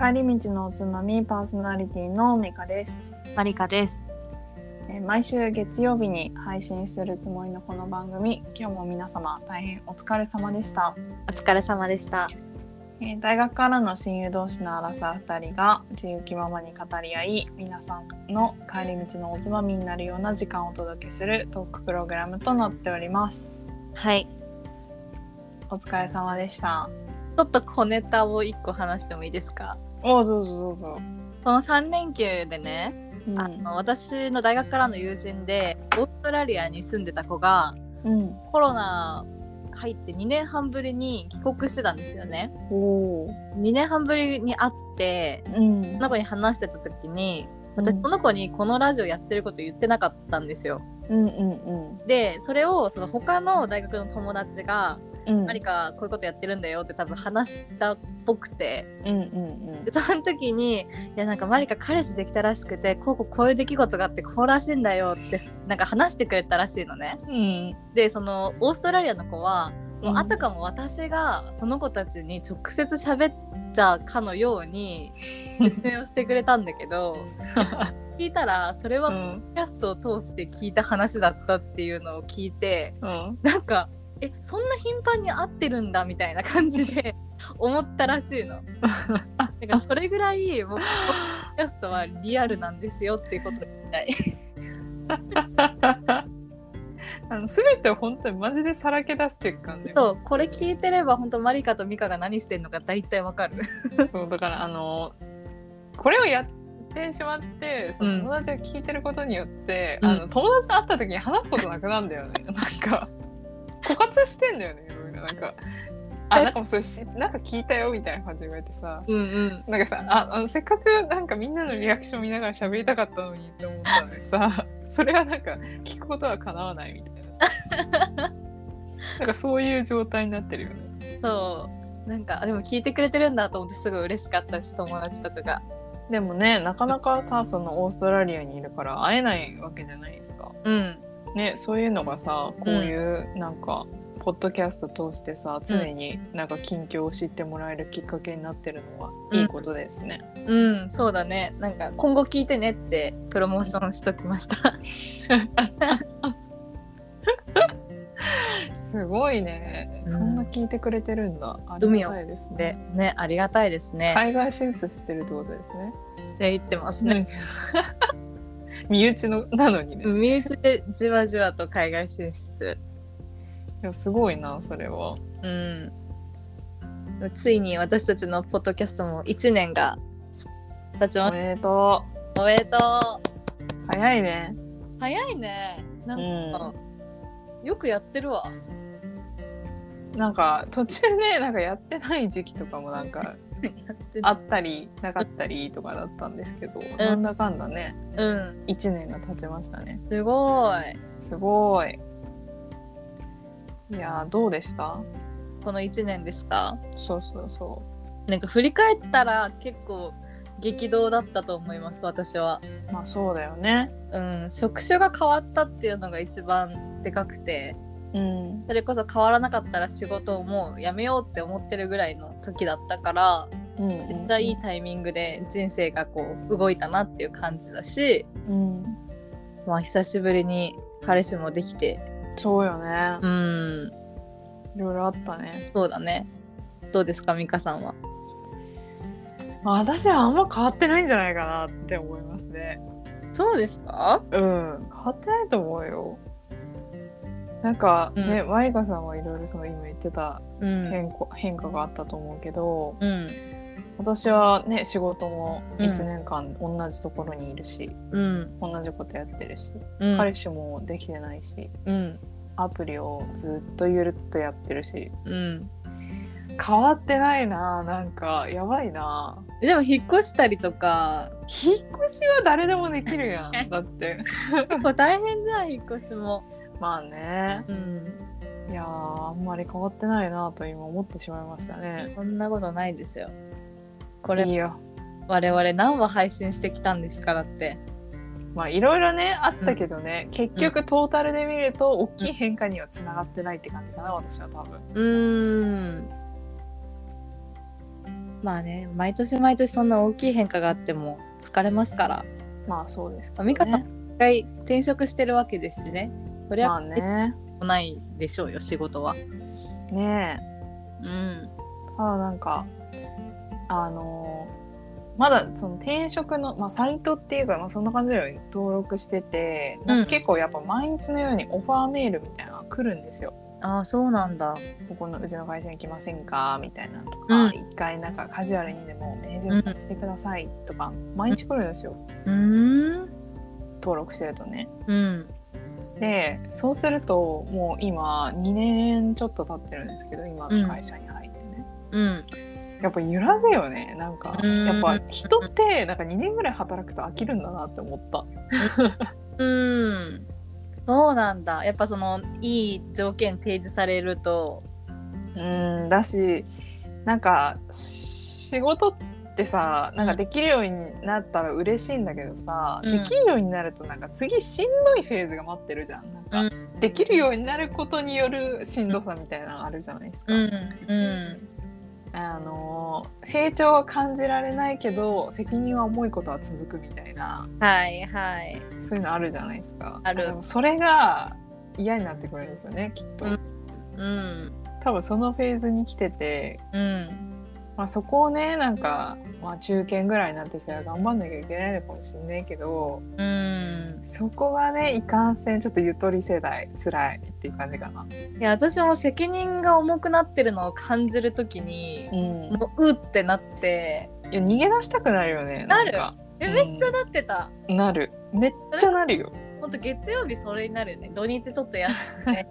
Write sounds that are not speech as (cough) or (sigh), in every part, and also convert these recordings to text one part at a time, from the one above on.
帰り道のおつまみパーソナリティのミカです、マリカです。えー毎週月曜日に配信するつもりのこの番組今日も皆様大変お疲れ様でした、お疲れ様でした。えー大学からの親友同士のアラサー2人が自由気ままに語り合い皆さんの帰り道のおつまみになるような時間をお届けするトークプログラムとなっておりますはい。お疲れ様でしたちょっと小ネタを一個話してもいいですか？おどうぞどうぞ、この3連休でね、うん。あの私の大学からの友人でオーストラリアに住んでた子がうん、コロナ入って2年半ぶりに帰国してたんですよね。おー。2年半ぶりに会ってうん。その子に話してた時に私その子にこのラジオやってること言ってなかったんですよ。うんうん。でそれをその他の大学の友達がうん。何かこういうことやってるんだよって多分話したっぽくて。うんうんでその時に「いやなんかマリカ彼氏できたらしくてこうこうこういう出来事があってこうらしいんだよ」ってなんか話してくれたらしいのね。うん。うんでそのオーストラリアの子はもううん。あたかも私がその子たちに直接喋ったかのように (laughs) 説明をしてくれたんだけど (laughs) 聞いたらそれはポッドキャストを通して聞いた話だったっていうのを聞いてうん。なんかえそんな頻繁に会ってるんだみたいな感じで (laughs) 思ったらしいの。(laughs) だからそれぐらいもうポッドキャストはリアルなんですよっていうことみたい。(laughs) あの全てを本当にマジでさらけ出していく感じそうこれ聞いてれば本当マリカとミカが何してんのか大体わかる。そうだからあのこれをやってしまってそのうん友達が聞いてることによって、うんあの友達と会った時に話すことなくなるんだよねなんか枯渇してんだよねいろいろ。なんかあなんかもうそれしなんか聞いたよみたいな感じで言われてさ。うんうん。なんかさああのせっかくなんかみんなのリアクション見ながら喋りたかったのにって思ったのにさ (laughs) それはなんか聞くことは叶わないみたいな (laughs) なんかそういう状態になってるよね。そう。なんかあでも聞いてくれてるんだと思ってすごい嬉しかったし友達とかが。でもねなかなかさそのオーストラリアにいるから会えないわけじゃないですか。うんねそういうのがさこういうなんか、ポッドキャスト通してさ常になんか近況を知ってもらえるきっかけになってるのはうんいいことですね。うんそうだねなんか今後聞いてねってプロモーションしときました。(laughs) すごいね、うんそんな聞いてくれてるんだありがたいですでね。ねありがたいですね。海外進出してるってことですね。って言ってますね。身内のなのにね。い身内でじわじわと海外進出。やすごいなそれは。うん。ついに私たちのポッドキャストも1年が経ちましおめでとた。おめでとう。う。早いね。早いね。なうんか、よくやってるわ。なんか途中ねなんかやってない時期とかもなんかあったりなかったりとかだったんですけど、なんだかんだねうん。1年が経ちましたね。すごい。すごい。いやーどうでした？この1年ですか？そうそうそなんか振り返ったら結構激動だったと思います私は。うまあそうだよね。うん、職種が変わったっていうのが一番でかくてうん。それこそ変わらなかったら仕事をもうやめようって思ってるぐらいの時だったからうん。絶対いいタイミングで人生がこう動いたなっていう感じだし、うん。まあ、久しぶりに彼氏もできて。そうよね。うん。いろいろあったね。そうだね。どうですか美香さんは？まあ私はあんま変わってないんじゃないかなって思いますね。そうですか？うん。変わってないと思うよなんかね、うマリカさんはいろいろその今言ってたうん。変化変化があったと思うけどうん。私はね仕事もうん1年間同じところにいるし、うん。同じことやってるし、うん。彼氏もできてないしうん。アプリをずっとゆるっとやってるしうん。変わってないななんかやばいなでも引っ越したりとか引っ越しは誰でもできるやんだって (laughs) 結構大変じゃん引っ越しも。まあね。うん。いやーあんまり変わってないなと今思ってしまいましたね。そんなことないですよ。ここれいれいよ。我々何話配信してきたんですかだって。まあいろいろねあったけどね、結局トータルで見ると大きい変化にはつながってないって感じかな私は多分。うーん。まあね毎年毎年そんな大きい変化があっても疲れますから。まあそうですか美香さん一回転職してるわけですしね。そりゃ、まあね。ないでしょうよ仕事は。ねうん。えただなんかあのまだその転職の、まあ、サイトっていうか、まあ、そんな感じで登録してて、なんか結構やっぱ毎日のようにオファーメールみたいなのが来るんですよ。ああそうなんだ。ここのうちの会社に来ませんか？みたいなのとうか、ん。一回なんかカジュアルにでも面接させてくださいとか、毎日来るんですよ。うーん登録してるとね。うん。でそうするともう今2年ちょっと経ってるんですけど今の会社に入ってね、うん。やっぱ揺らぐよね。なんかうん。やっぱ人ってなんか2年ぐらい働くと飽きるんだなって思った。(laughs) うん。そうなんだ。やっぱそのいい条件提示されると。うん。だしなんか仕事ってさなんかできるようになったら嬉しいんだけどさ、うん。できるようになるとなんか次しんどいフェーズが待ってるじゃん。なんか、できるようになることによるしんどさみたいなのあるじゃないですか。うんうん。あの成長は感じられないけど責任は重いことは続くみたいな。はいはい。そういうのあるじゃないですか。ある。それが嫌になってくるんですよねきっと。うん。うん。多分そのフェーズに来ててうんまあ、そこをねなんか、まあ、中堅ぐらいになってきたら頑張んなきゃいけないのかもしれないけどうん。そこがねいかんせんちょっとゆとり世代辛いっていう感じかな。いや私も責任が重くなってるのを感じるときにうん、もううってなって。いや逃げ出したくなるよねなる。えうん。めっちゃなってた、なる。めっちゃなるよ。ほんと月曜日それになるよね。土日ちょっと休んで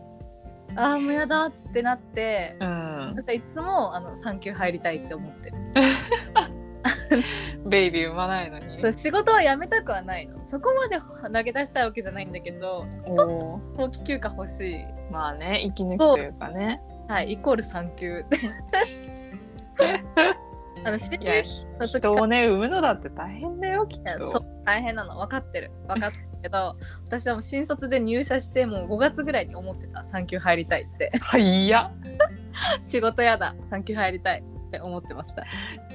あーもうやだってなって。うん。そ、したらいつもあの産休入りたいって思ってる。(laughs) ベイビー産まないのに。仕事は辞めたくはないの。そこまで投げ出したいわけじゃないんだけどちょっと長期休暇欲しい。まあね息抜きというかね。はいイコール産休 (laughs) あの新入の時人をね産むのだって大変だよきっいやそと。う大変なの。分かってる。分かってるけど私はもう新卒で入社してもう5月ぐらいに思ってた。産休入りたいって。はいや仕事やだ。産休入りたいって思ってました。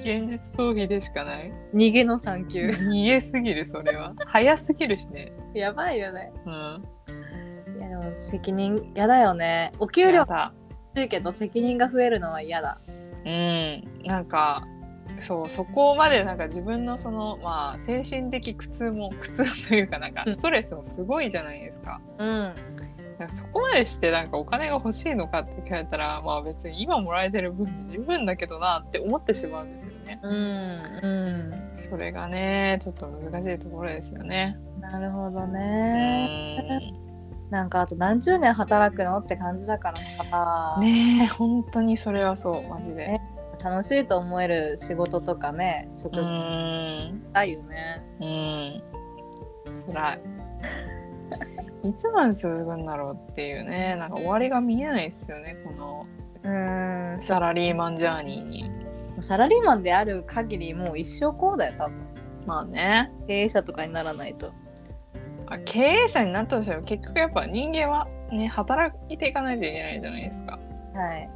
現実逃避でしかない。逃げの産休。逃げすぎるそれは。早すぎるしね。やばいよね。うん。いやでも責任やだよね。お給料やだ。低いけど責任が増えるのは嫌だ。うん、なんかそうそこまでなんか自分のそのまあ精神的苦痛も苦痛というかなんかうんストレスもすごいじゃないですか。うんかそこまでしてなんかお金が欲しいのかって聞かれたらまあ別に今もらえてる分で十分だけどなって思ってしまうんですよね。うんうんそれがねちょっと難しいところですよね。なるほどうねんなんかあと何十年働くのって感じだからさ、ねえ本当にそれはそうマジで。ね楽しいと思える仕事とかね職う場ん。だよね。うん。辛い。(laughs) いつまで続くんだろうっていうね。なんか終わりが見えないですよねこのうん。サラリーマンジャーニーに。サラリーマンである限りもう一生こうだよ多分。まあね。経営者とかにならないと。あ経営者になったとしても結局やっぱ人間はね働いていかないといけないじゃないですか。はい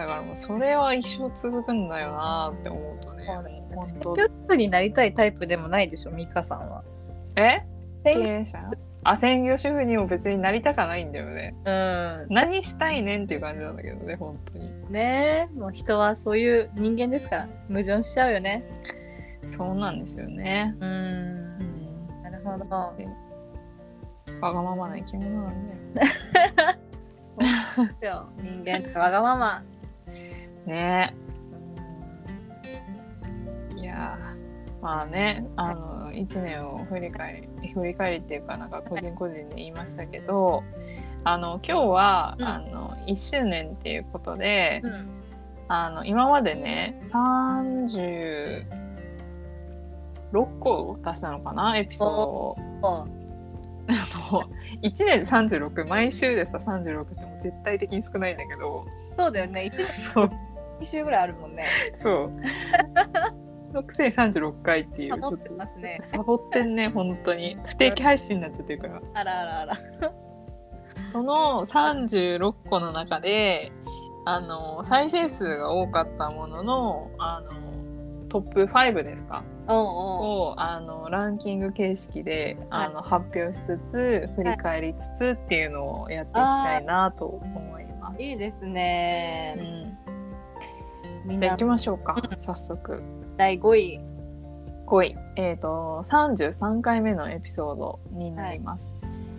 だからもうそれは一生続くんだよなって思うとね。本当。になりたいタイプでもないでしょミカさんは。え？経営者？あ専業主婦にも別になりたかないんだよね。うん。何したいねんっていう感じなんだけどね本当に。ねえもう人はそういう人間ですから。矛盾しちゃうよね。そうなんですよね。うん。うん。なるほど。わがままな生き物なんだよ。(laughs) 人間ってわがままね。いやーまあねあの1年を振り返り振り返りっていうかなんか個人個人で言いましたけどあの今日は、うん。あの1周年っていうことで、うん。あの今までね36個出したのかなエピソードを。おあの1年で36毎週でさ36ってもう絶対的に少ないんだけど。そうだよね。1年2週ぐらいあるもんね。そう。6036回っていうサボってとますね。サボってんね本当に。不定期配信になっちゃってるから。あらあらあら。その36個の中であの再生数が多かったもののあのトップ5ですか？おうおう。をあのランキング形式ではい。あの、発表しつつ振り返りつつっていうのをやっていきたいなと思います。い。いですうね。ん、みんな行きましょうか早速。第5位。5位、えー、と33回目のエピソードになります。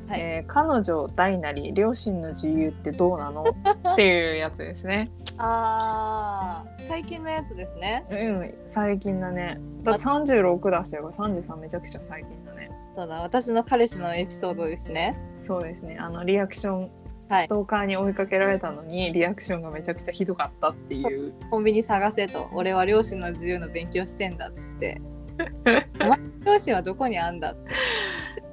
はいえー彼女大なり両親の自由ってどうなの？(laughs) っていうやつですね。あー最近のやつですね。うん、最近だね。だって36出してるから33めちゃくちゃ最近だね。そうだ私の彼氏のエピソードですね。そうですね。あのリアクション、はいストーカーに追いかけられたのにリアクションがめちゃくちゃひどかったっていう。コンビニ探せと俺は両親の自由の勉強してんだっつって。(laughs) お前両親はどこにあんだって。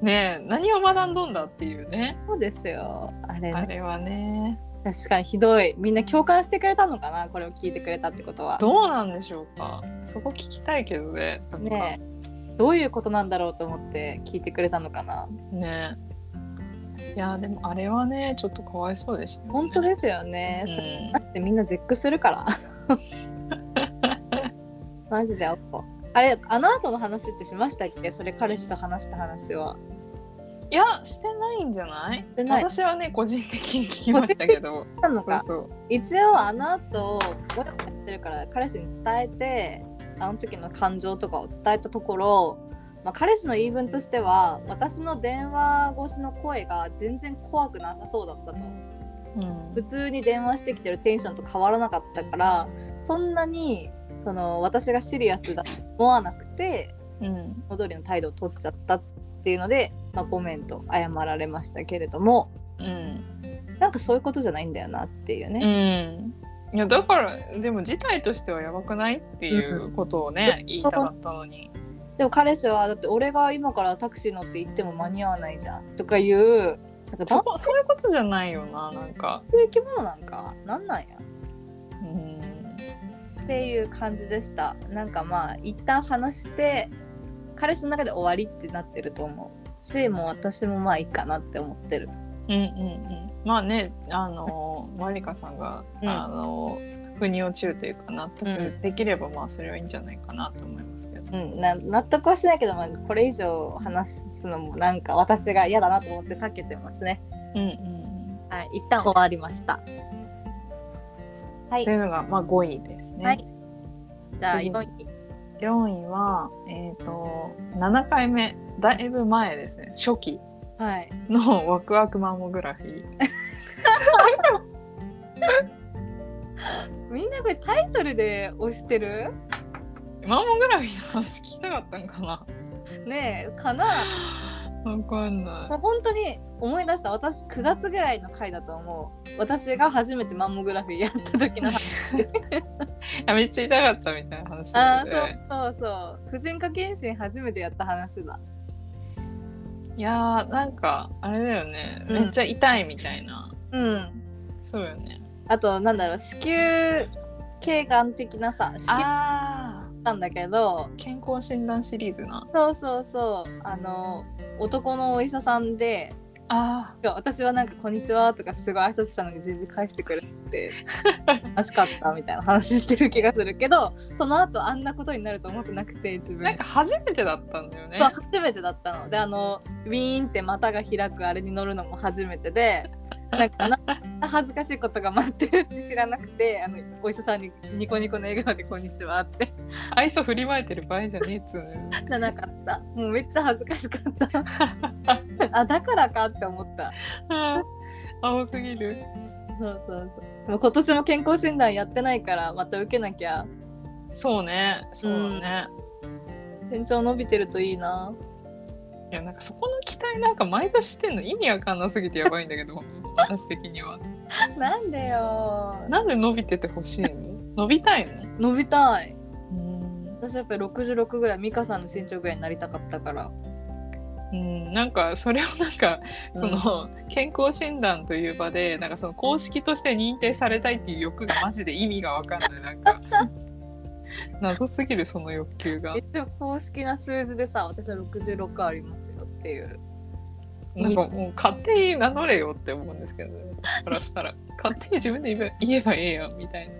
ねえ何を学んどんだっていうね。そうですよ。あれね。あれはね。確かにひどい。みんな共感してくれたのかなこれを聞いてくれたってことは。どうなんでしょうか。そこ聞きたいけどね。ねえどういうことなんだろうと思って聞いてくれたのかな。ねいやでもあれはねちょっとかわいそうでした、ね、本当ですよね。それうんだってみんな絶句するから。(laughs) マジでアッコ。あれ、あの後の話ってしましたっけ？それ彼氏と話した話は。いやしてないんじゃない？私はね個人的に聞きましたけど一応あの後ボヤボヤってるから彼氏に伝えてあの時の感情とかを伝えたところ、まあ、彼氏の言い分としては私の電話越しの声が全然怖くなさそうだったと。うん。普通に電話してきてるテンションと変わらなかったからそんなにその私がシリアスだと思わなくてうん。戻りの態度を取っちゃったっていうので、まあ、ごめんと謝られましたけれども。うん。なんかそういうことじゃないんだよなっていううね。ん。いやだからでも事態としてはやばくないっていうことをね、言いたかったのにでも彼氏はだって俺が今からタクシー乗って行っても間に合わないじゃんとかいうなんかそどこそういうことじゃないよななんか。ういう生き物なんか？なんなんや？うん。っていう感じでした。なんかまあ一旦話して彼氏の中で終わりってなってると思う。しもう私もまあいいかなって思ってる。うんうんうん。まあねあのマリカさんが、うん。あの腑に落ちるというか納得できれば、まあそれはいいんじゃないかなと思いますうんな納得はしないけど、まあ、これ以上話すのもなんか私が嫌だなと思って避けてますね。うんうんうん。はい一旦終わりました。はい。というのが、まあ、5位ですね。はい。じゃあ次。4位。4位は、えっ、と、7回目、だいぶ前ですね、初期。はい。のワクワクマンモグラフィー。(laughs) みんなこれタイトルで押してる？マンモグラフィーの話聞きたかったんかな。ねえかな。わかんなもう本当に思い出した私9月ぐらいの回だと思う。私が初めてマンモグラフィーやった時の話。い。いやめっちゃ痛かったみたいな話ああ。そうそうそう。婦人科検診初めてやった話だ。いやー、なんか、あれだよね、うん。めっちゃ痛いみたいな。うん。そうよね。あとなんだろう子宮頸がん的なさ子宮あなんだけどー、健康診断シリーズな。そうそうそうあの男のお医者さんであ私はなんか「こんにちは」とかすごい挨拶したのに全然返してくれて楽しかったみたいな話してる気がするけどその後あんなことになると思ってなくて自ー、分なんか初めてだったんだよねそう。初めてだったのであのウィーンって股が開くあれに乗るのも初めてでなんかな恥ずかしいことが待ってるって知らなくてあのお医者さんにニコニコの笑顔で「こんにちは」って。愛想振りまいてる場合じゃねえっつうのよ。じゃなかった。もうめっちゃ恥ずかしかった。あだからかって思った。青すぎる。そうそうそう。でも今年も健康診断やってないからまた受けなきゃ。そうね、そうだね。身長伸びてるといいな。いやなんかそこの期待なんか毎年してんの？意味わかんなすぎてやばいんだけど私的には。なんでよ。なんで伸びててほしいの？伸びたいの？伸びたい。うん。私はやっぱり66ぐらい美香さんの身長ぐらいになりたかったから。うん。なんかそれをなんかその、健康診断という場でなんかその公式として認定されたいっていう欲がマジで意味がわかんない。なんか (laughs) 謎すぎるその欲求が。一応公式な数字でさ私は66ありますよっていうなんかもう勝手に名乗れよって思うんですけど、ね、からしたら勝手に自分で言えば言えばええやんみたいな。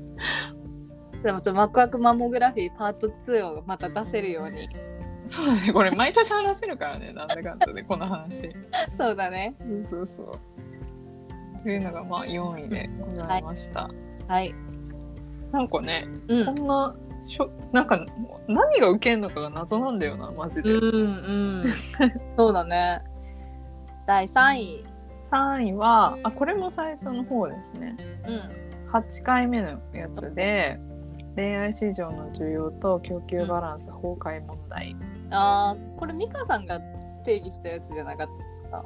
(laughs) でもちょワクワクマンモグラフィーパート2をまた出せるように。そうだね。これ毎年話せるからね。(laughs) なんだかんだでこの話。そうだね。そうそうそう。というのがまあ4位でございました、はい。なんかねうん。こんなしょなんか何が受けんのかが謎なんだよなマジで、うんうん。(laughs) そうだね。第3位。3位はあこれも最初の方ですね。うん。8回目のやつで恋愛市場の需要と供給バランス崩壊問題、あーこれ美香さんが定義したやつじゃなかったですか？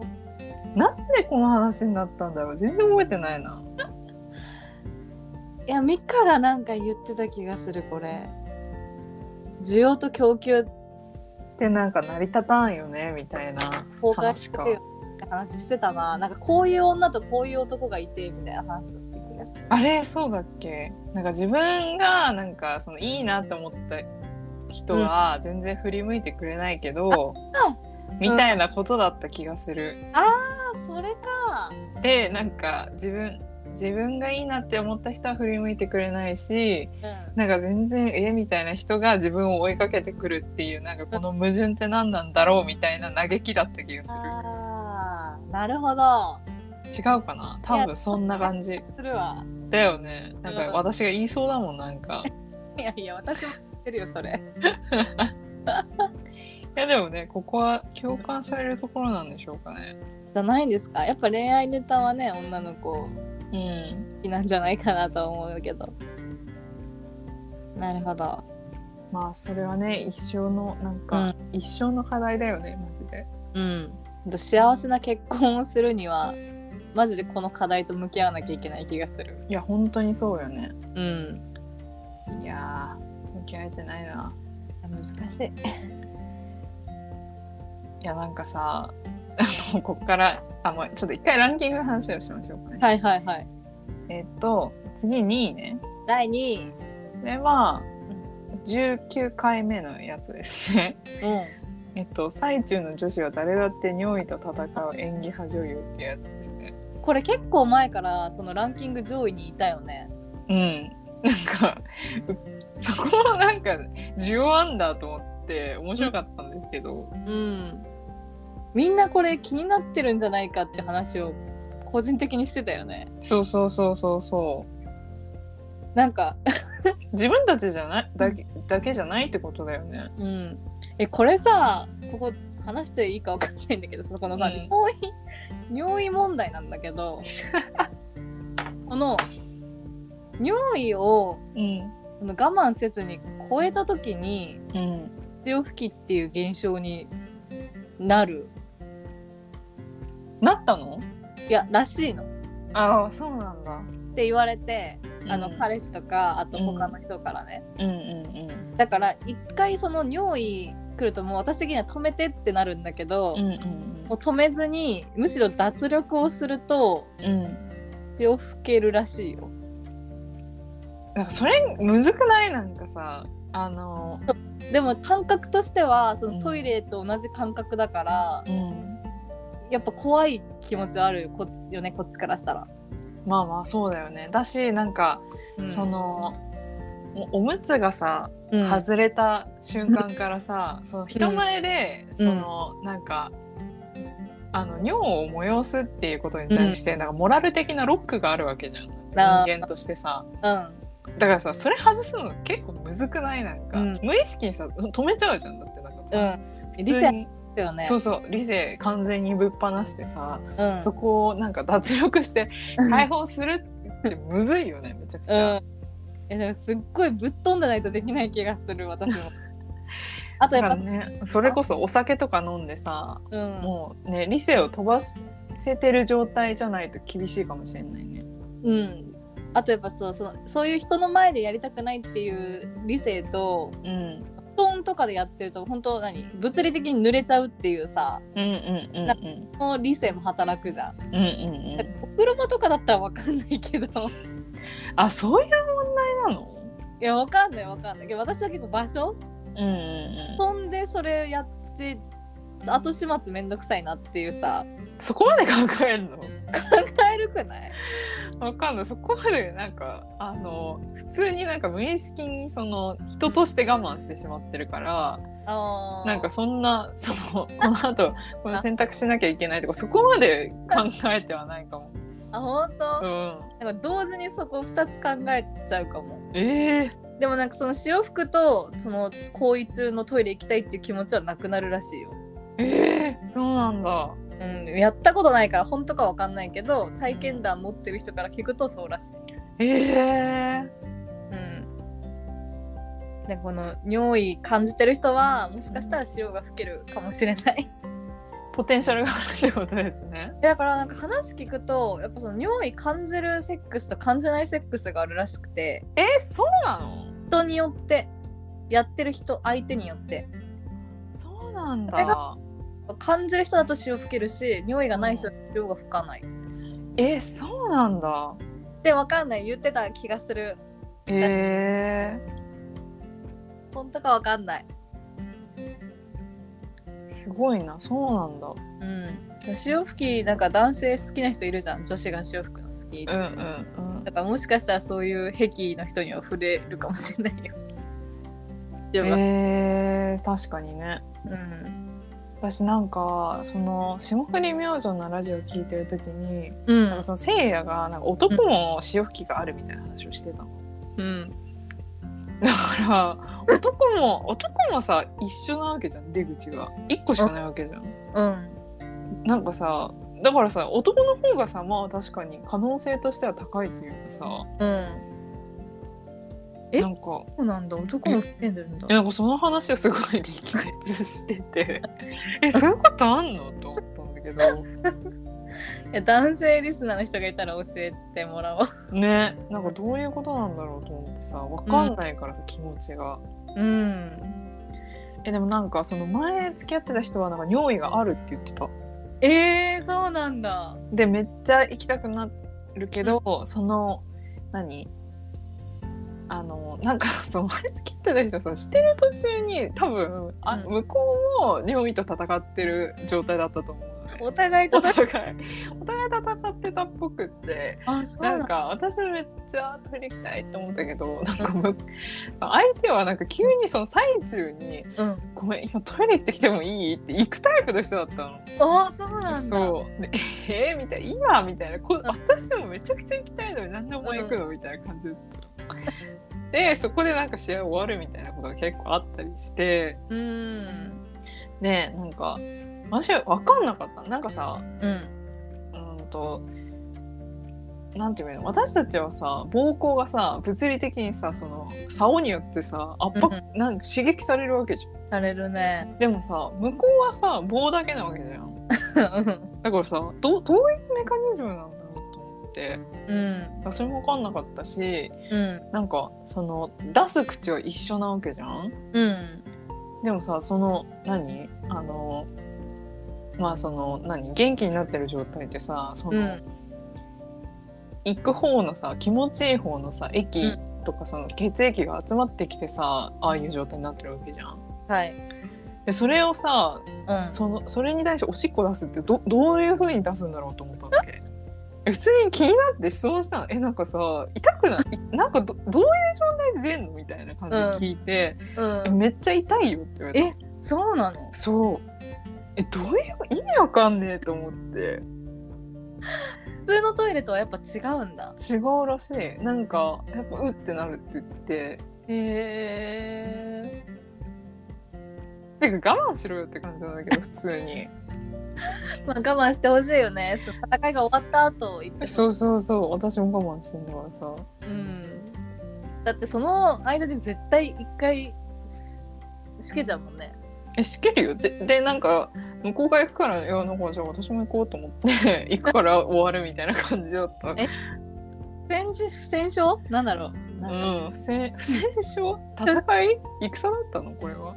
なんでこの話になったんだろう。全然覚えてないないや美香がなんか言ってた気がするこれ。需要と供給ってなんか成り立たんよねみたいな崩壊してるよって話してたななんかこういう女とこういう男がいてみたいな話だった気がする。あれそうだっけ？なんか自分がなんかそのいいなって思った人は全然振り向いてくれないけど、みたいなことだった気がする。あそれか。でなんか自分自分がいいなって思った人は振り向いてくれないしうん。なんか全然えみたいな人が自分を追いかけてくるっていうなんかこの矛盾って何なんだろうみたいな嘆きだった気がすあーなるほど。る違うかな？多分そんな感じ。するわ。だよね。なんかうん。私が言いそうだもんなんか。(laughs) いやいや私も知ってるよそれ。(laughs) いやでもねここは共感されるところなんでしょうかね。じゃないんですか？やっぱ恋愛ネタはね女の子好うん。きなんじゃないかなとは思うけど。なるほど。まあそれはね一生のなんか、一生の課題だよねマジで。うん。幸せな結婚をするにはマジでこの課題と向き合わなきゃいけない気がする。いや本当にそうよね。うん。いやー向き合えてないな。難しい。いやなんかさあのこっからあ、まあ、ちょっと一回ランキングの話をしましょうかね、はいはいはい。えっと次2位ね。第2位。これは19回目のやつですね。うん。えっと最中の女子は誰だって尿意と戦う演技派女優ってやつですね。これ結構前からそのランキング上位にいたよね。うん。なんかうそこもなんか需要あんだと思って面白かったんですけど、うんみんなこれ気になってるんじゃないかって話を個人的にしてたよね。そうそうそうそうそう。なんか。(laughs) 自分たちじゃないだけだけじゃないってことだよね。うん。えこれさここ話していいかわかんないんだけどそこのさ、うん。尿意尿意問題なんだけど (laughs) この尿意をうん。我慢せずに超えた時にうん。潮吹きっていう現象になるなったの？いやらしいの。っああそうなんだ。て言われてあの、うん彼氏とかあと他の人からね、うんうんだから一回その尿意来るともう私的には止めてってなるんだけど、うんうんもう止めずにむしろ脱力をするとうん。うん潮吹けるらしいよ。なんかそれむずくない？なんかさあのでも感覚としてはそうん。のトイレと同じ感覚だから、うんやっぱ怖い気持ちはあるよこよねこっちからしたら。まあまあそうだよね。だしなんか、そのもうおむつがさうん。外れた瞬間からさ、その人前で、うん。そのなんかあの尿を催すっていうことに対して、なんかモラル的なロックがあるわけじゃん。人間としてさ。うん。だからさそれ外すの結構むずくない？なんか、うん。無意識にさ止めちゃうじゃん。だってなんかうさ、ん。普理性通にだよね。そうそう理性完全にぶっ放してさ、うんそこをなんか脱力して解放するってむずいよねめちゃくちうんゃ。えでもすっごいぶっ飛んでないとできない気がする私も。(laughs) あとやっぱ、ねそれこそお酒とか飲んでさうん、もうね理性を飛ばせてる状態じゃないと厳しいかもしれないね。うん、あとやっぱそうそのそういう人の前でやりたくないっていう理性とうん布団とかでやってると本当何物理的に濡れちゃうっていうさうんうんうんうの理性も働くじゃん。うんうんうん。お風呂場とかだったらわかんないけど。(laughs) あそういう問題なの？いやわかんないわかんない。けど私は結構場所？うんうん飛ん。でそれやって後始末めんどくさいなっていうさ。うんそこまで考えるの？考え悪くない？わかんない。そこまでなんかあの普通になんか無意識にその人として我慢してしまってるからなんかそんなそのこの後この選択しなきゃいけないとかそこまで考えてはないかも。あ本当、うん、なんか同時にそこ2つ考えちゃうかも。ええでもなんかその潮吹くとその行為中のトイレ行きたいっていう気持ちはなくなるらしいよ。ええそうなんだ。うん、やったことないから本当かわかんないけど体験談持ってる人から聞くとそうらしい。ええうん。でこの尿意感じてる人はもしかしたら潮が吹けるかもしれない。ポテンシャルがあるってことですね。だからなんか話聞くとやっぱその尿意感じるセックスと感じないセックスがあるらしくてえそうなの？人によってやってる人相手によってそうなんそれだ。感じる人だと潮吹けるし尿意がない人は潮が吹かない。えそうなんだ。でわかんない。言ってた気がする。え本当かわかんない。えすごいな。そうなんだ。うん、潮吹きなんか男性好きな人いるじゃん。女子が潮吹くの好き、うんうんうん。だからもしかしたらそういう癖の人には触れるかもしれないよ。えー、確かにね。うん私なんかその霜降り明星のラジオ聞いてる時に、うん。なんかそのせいやがなんか男も潮吹きがあるみたいな話をしてたの、うん。だから男も男もさ一緒なわけじゃん出口が。一個しかないわけじゃん。うん。なんかさだからさ男の方がさまあ確かに可能性としては高いっていうかさうんえ？なんか。そうなんだ。男も吹けんでるんだ？えなんかその話をすごい力説してて。(laughs) えそういうことあんの？と思ったんだけど。(laughs) いや男性リスナーの人がいたら教えてもらおう。ねなんかどういうことなんだろうと思ってさわかんないからさ、気持ちが。うん。えでもなんかその前付き合ってた人はなんか尿意があるって言ってた。えー、そうなんだ。でめっちゃ行きたくなるけど、その何？あのなんかそう前付き合ってた人さしてる途中に多分あ、うん向こうも尿意と戦ってる状態だったと思うお互いとお互いお互い戦ってたっぽくって。あそうななんか私めっちゃトイレ行きたいって思ったけどなんかむ相手はなんか急にその最中にうん「ごめん今トイレ行ってきてもいい?」って行くタイプの人だったの。あそうなんだ。そう。でえー、みたいな今みたいな。こ私もめちゃくちゃ行きたいのになんでお前行くの？みたいな感じでそこでなんか試合終わるみたいなことが結構あったりして。うん。でなんか私は分かんなかったなんかさうん。うんとなんていうの？私たちはさ膀胱がさ物理的にさその竿によってさ圧迫、うなんか刺激されるわけじゃん。されるね。でもさ向こうはさ棒だけなわけじゃん。だからさどどういうメカニズムなんだて。うん。それも分かんなかったしうん。なんかその出す口は一緒なわけじゃん？うん。でもさその何？あのまあその何？元気になってる状態ってさその、うん。行く方のさ気持ちいい方のさ液とかその血液が集まってきてさああいう状態になってるわけじゃん。はい。でそれをさうん。そのそれに対しておしっこ出すってどどういう風に出すんだろうと思ったわけ。え普通に気になって質問したの。えなんかさ痛くない？いなんかどどういう状態で出んの？みたいな感じで聞いて、えうん。めっちゃ痛いよって言われた。えそうなの？そう。えどういう意味わかんねえと思って。普通のトイレとはやっぱ違うんだ。違うらしい。なんかやっぱうってなるって言ってて。へえてか我慢しろよって感じなんだけど普通に (laughs) まあ我慢してほしいよね。戦いが終わった後言ってそうそうそう。私も我慢してんだからさ。うん。だってその間に絶対一回ししけちゃうもんね。えしけるよ。ででなんか向こうが行くからいやなんかじゃあ私も行こうと思って (laughs) 行くから終わるみたいな感じだった。え？戦時？不戦勝？なんだろう。うん。不戦不戦勝戦い？戦だったのこれは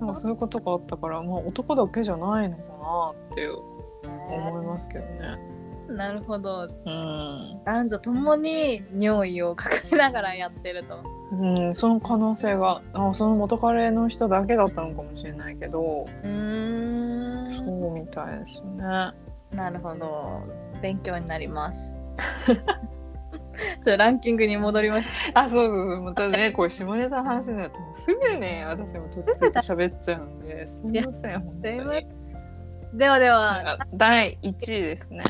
なんかそういうことがあったからまあ男だけじゃないのかなって思いますけどね。なるほど。うん。男女ともに尿意を抱えながらやってると。うん、その可能性があその元彼の人だけだったのかもしれないけどうーん。そうみたいですよね。なるほど。勉強になります (laughs) (laughs) ちょランキングに戻りましあそうそうそう。またねこう下ネタの話になるとすぐね私もとっついて喋っちゃうんですみません本当に。たではでは。あ第1位ですね。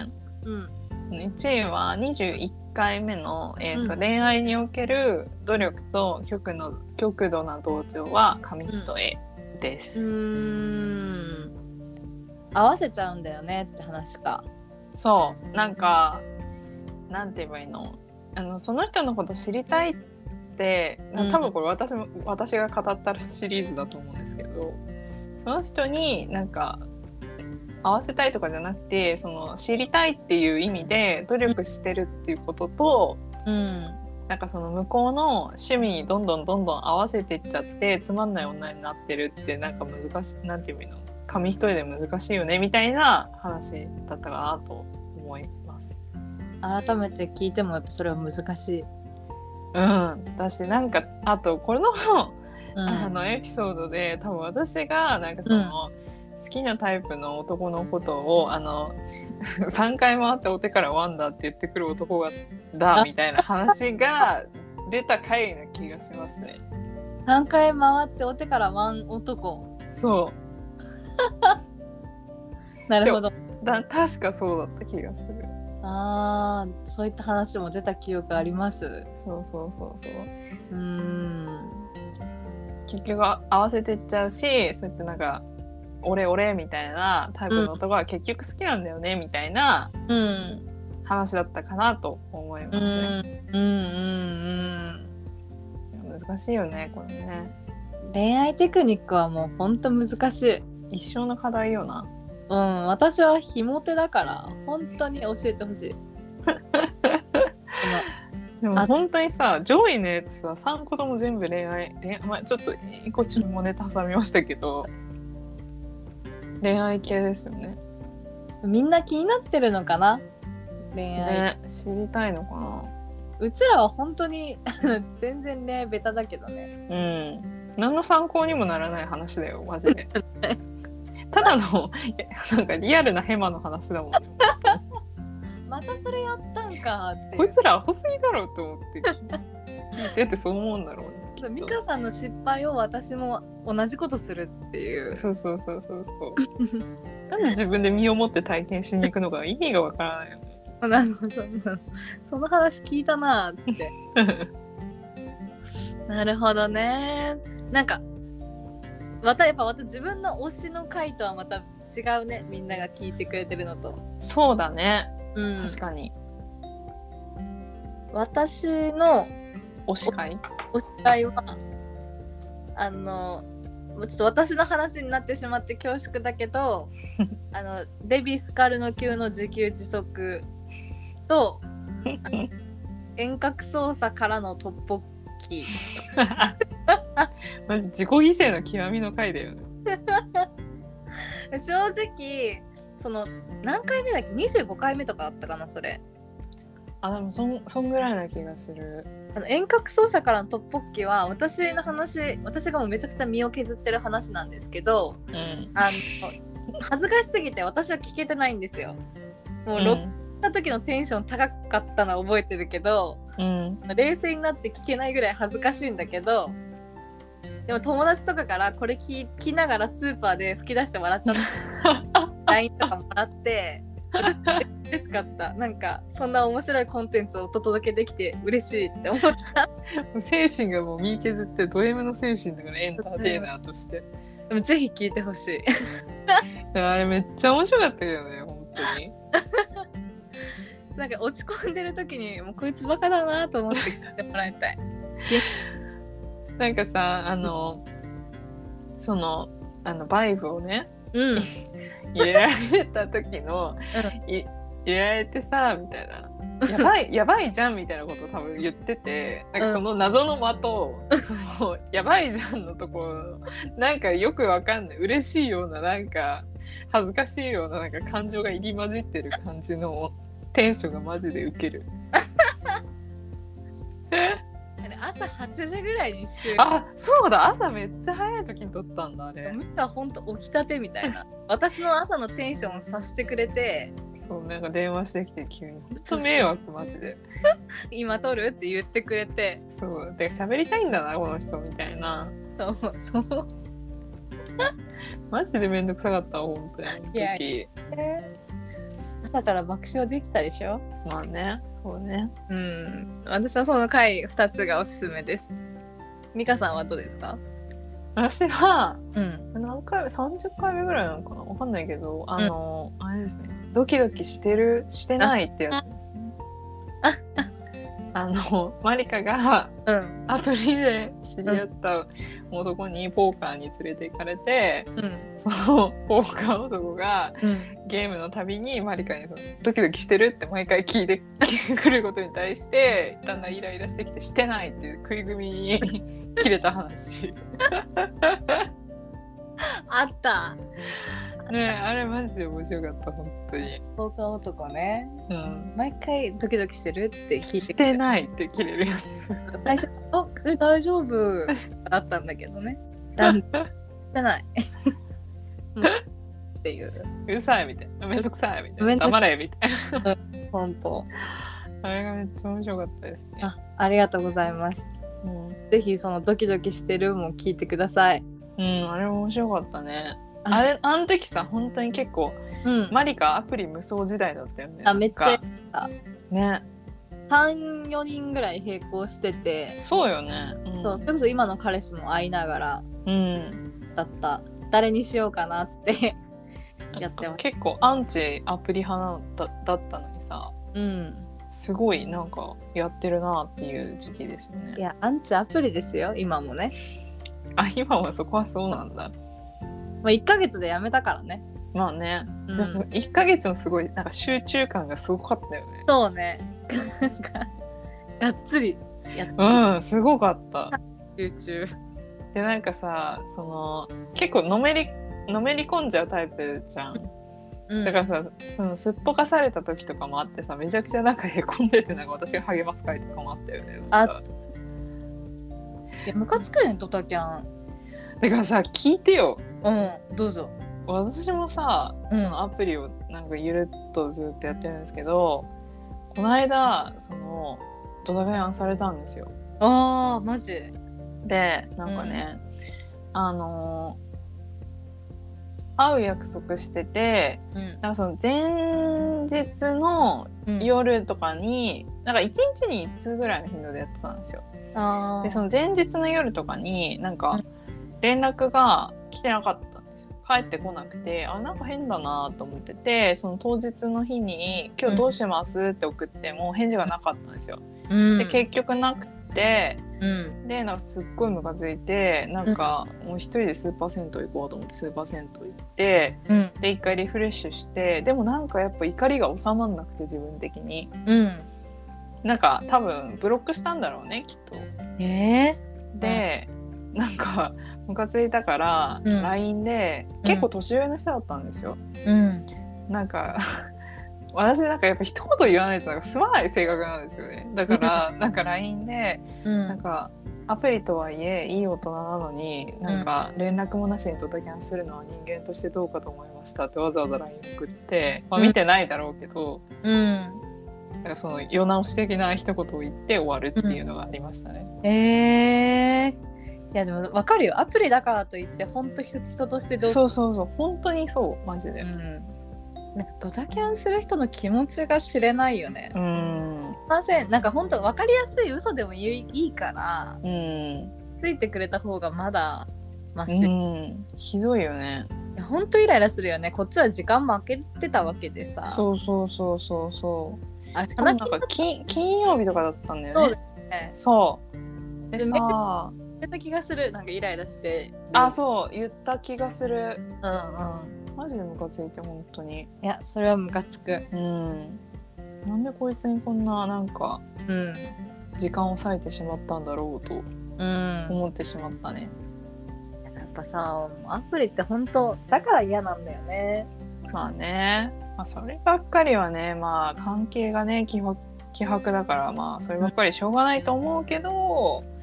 うん。1位は21回目の、えーとうん。恋愛における努力と極の極度な同情は紙一重でうす、ーん。合わせちゃうんだよねって話か。そう。なんかなんて言えばいいの？あのその人のこと知りたいってうん多分これ私も、私が語ったシリーズだと思うんですけどその人になんか合わせたいとかじゃなくてその知りたいっていう意味で努力してるっていうことと、うんなんかその向こうの趣味にどんどんどんどん合わせていっちゃってつまんない女になってるってなんか難しいなんていいの？紙一重で難しいよねみたいな話だったかなと思い。改めて聞いてもやっぱそれは難しい、うん、だしなんかあとこれの、うん、あのエピソードで多分私がなんかその、好きなタイプの男のことをあの (laughs) 3回回ってお手からワンダって言ってくる男がだあ。みたいな話が出た回な気がしますね。3回回ってお手からワン男。そ (laughs) なるほど。うだ確かそうだった気がする。あーそういった話も出た記憶ありますそうそうそうそう。うーん結局合わせてっちゃうしそうやってなんか「俺俺」みたいなタイプの男は結局好きなんだよねみたいなうん話だったかなと思いますうんね。うんうん難しいよねこれね。恋愛テクニックはもうほんと難しい一生の課題よな。うん私はひも手だから本当に教えてほしい (laughs) でもあ本当にさ上位のやつさ3個とも全部恋愛恋愛、まあ、ちょっと一個ちょっともネタ挟みましたけど恋愛系ですよね。みんな気になってるのかな？恋愛、ね知りたいのかなうちらは本当に (laughs) 全然恋愛ベタだけどねうん。何の参考にもならない話だよ、マジで。(laughs) ただの、え (laughs) なんかリアルなヘマの話だもんね。(laughs) またそれやったんかってこいつらアホすぎだろうと思って聞いててそう思うんだろうね。(laughs) 美香さんの失敗を私も同じことするっていうそうそうそうそうそう。なんで自分で身をもって体験しに行くのか意味がわからないよね。なるほどその話聞いたなーっつってなるほどねなんかまたやっぱまた自分の推しの回とはまた違うねみんなが聞いてくれてるのと、そうだね。うん、確かに。私の推し会推し会は？あのちょっと私の話になってしまって恐縮だけど (laughs) あのデビスカルノ級の自給自足と (laughs) 遠隔操作からのトッキ (laughs) マジ自己犠牲の極みの回だよね。(laughs) 正直その何回目だっけ？25回目とかあったかなそれあ、でもそんそんぐらいな気がする。あの遠隔操作からのトッポッキは私の話私がもうめちゃくちゃ身を削ってる話なんですけどうん。あの恥ずかしすぎて私は聞けてないんですよもう録音した時のテンション高かったのは覚えてるけどうん。冷静になって聞けないぐらい恥ずかしいんだけどでも友達とかからこれ聞きながらスーパーで吹き出して笑っちゃった (laughs) LINE とかもらって私嬉しかったなんかそんな面白いコンテンツをお届けできて嬉しいって思った精神がもう身削ってド M の精神だからエンターテイナーとして。でもぜひ聞いてほしい (laughs) あれめっちゃ面白かったけどね、本当に。(laughs) なんか落ち込んでる時にもうこいつバカだなと思って聞いてもらいたい。(laughs) なんかさ、あの、その、あの、バイブをね、うん。(laughs) 入れられた時の、い入れられてさ、みたいな。やばい、やばいじゃんみたいなこと多分言ってて、なんかその謎の的を、その、やばいじゃんのところ、なんかよくわかんない、嬉しいような、なんか、恥ずかしいような、なんか感情が入り混じってる感じのテンションがマジでウケる。あれ朝8時ぐらいに集あ、そうだ、朝めっちゃ早い時に撮ったんだ、あれ。ミカほんと起きたてみたいな。私の朝のテンションを察してくれて。そうなんか電話してきて急に。ほんと迷惑マジで。今撮るって言ってくれて。そう。で喋りたいんだなこの人みたいな。そうそう。マジでめんどくさかったわ本当に。いや時朝から爆笑できたでしょ？まあねそうね。うん。私はその回2つがおすすめです。美香さんはどうですか？私はうん。何回目？30回目ぐらいなのかな？わかんないけどあの、あれですね。ドキドキしてるしてないってやつですねあの (laughs) マリカがうん。アプリで知り合った男にポーカーに連れて行かれて、うん。そのポーカー男がうん。ゲームのたびにマリカにそのドキドキしてるって毎回聞いて (laughs) くることに対してだんだんイライラしてきてしてないっていう食い組に (laughs) 切れた話。あったねえあれマジで面白かった本当に、放課男ね。うん、毎回ドキドキしてるって聞いてしてないって切れるやつ。最初「あえ大丈夫」だったんだけどね。だんしてないっていう。うるさいみたいな。めんどくさいみたいな。黙れみたいな。本当。あれがめっちゃ面白かったですね。あありがとうございます。うん、ぜひそのドキドキしてるも聞いてください。うん、あれ面白かったねあれあの時さ本当に結構うん。マリカアプリ無双時代だったよね。あめっちゃなんか。ね。34人ぐらい並行してて、そうよね、うん、そうそれこそ今の彼氏も会いながらうん。だった。誰にしようかなってやってます結構アンチアプリ派なだだったのにさ。うん。すごいなんかやってるなっていう時期ですよね。いやアンチアプリですよ今もね。あ今はそこはそうなんだまあ1ヶ月で辞めたからね。まあね、うん。なんか1ヶ月のすごいなんか集中感がすごかったよね。そうね。なんかがっつりやって。うんすごかった。集中。でなんかさその結構のめりのめり込んじゃうタイプじゃん。うん。だからさそのすっぽかされた時とかもあってさめちゃくちゃなんかへこんでてなんか私が励ます会とかもあったよね。あいやムカつくよねドタキャン。だからさ聞いてようんどうぞ。私もさ、うん。そのアプリをなんかゆるっとずっとやってるんですけどこの間そのドタキャンされたんですよ。あーマジ？でなんかね、あの会う約束しててうん。なんかその前日のうん。夜とかに、なんか1日に1通ぐらいの頻度でやってたんですよ。あー。でその前日の夜とかになんかうん。連絡が来てなかったんですよ。帰ってこなくてあなんか変だなと思っててその当日の日に「今日どうします?」って送っても返事がなかったんですよ。うんで結局なくてうんでなんかすっごいムカついてなんかもう一人でスーパー銭湯行こうと思ってスーパー銭湯行ってうんで一回リフレッシュしてでもなんかやっぱ怒りが収まんなくて自分的にうんなんか多分ブロックしたんだろうねきっと。えで、なんかムカついたから、うん。LINE で結構年上の人だったんですよ。ー、うん。なんか (laughs) 私なんかやっぱ一言言わないとなんか済まない性格なんですよね。だから (laughs) なんか LINE でうん。なんかアプリとはいえいい大人なのになんか連絡もなしにドタキャンするのは人間としてどうかと思いましたってわざわざ LINE 送って、まあ、見てないだろうけど、うん。なんかその世直し的な一言を言って終わるっていうのがありましたね。えー、いやでも分かるよアプリだからといって本当人人としてどうそうそうそう本当にそうマジで。うんなんかドタキャンする人の気持ちが知れないよね。うんませんなんか本当分かりやすい嘘でもいいいいからうんついてくれた方がまだマうシ。いん、ひどいよね。や本当イライラするよねこっちは時間も空けてたわけでさそうそうそうそうそう。あれなん話か金金曜日とかだったんだよね。そうだねそう。ででさ、言った気がするなんかイライラしてあそう言った気がする。うんうんマジでムカついて本当に。いやそれはムカつくうん。なんでこいつにこんななんかうん時間を割いてしまったんだろうとうん思ってしまったね。やっぱさアプリって本当だから嫌なんだよねまあね、まあ、そればっかりはねまあ関係がね希薄だからまあそればっかりしょうがないと思うけどうーん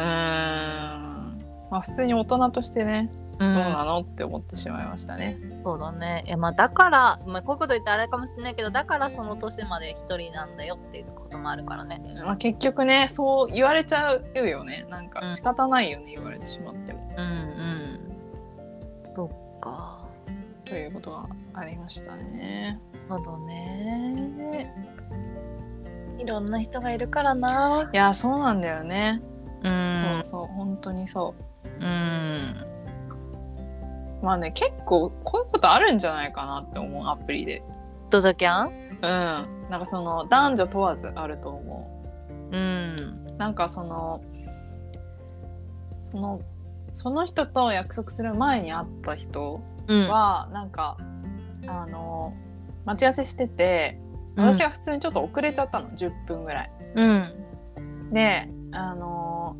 まあ普通に大人としてねうん。どうなのって思ってしまいましたね。そうだね。いやまあだから、まあ、こういうこと言ってあれかもしれないけどだからその年まで一人なんだよっていうこともあるからね。まあ、結局ねそう言われちゃうよね。なんかうん。仕方ないよね、言われてしまっても。うんうん。そっか。ということがありましたね。なるほどね。いろんな人がいるからな。いやそうなんだよね。うんそうそう本当にそうんう。まあね結構こういうことあるんじゃないかなって思うアプリで。ドタキャン？うん。なんかその男女問わずあると思うんう。なんかそのそのその人と約束する前に会った人うんは、なんかあの待ち合わせしてて私が普通にちょっと遅れちゃったの、10分ぐらい。うんであの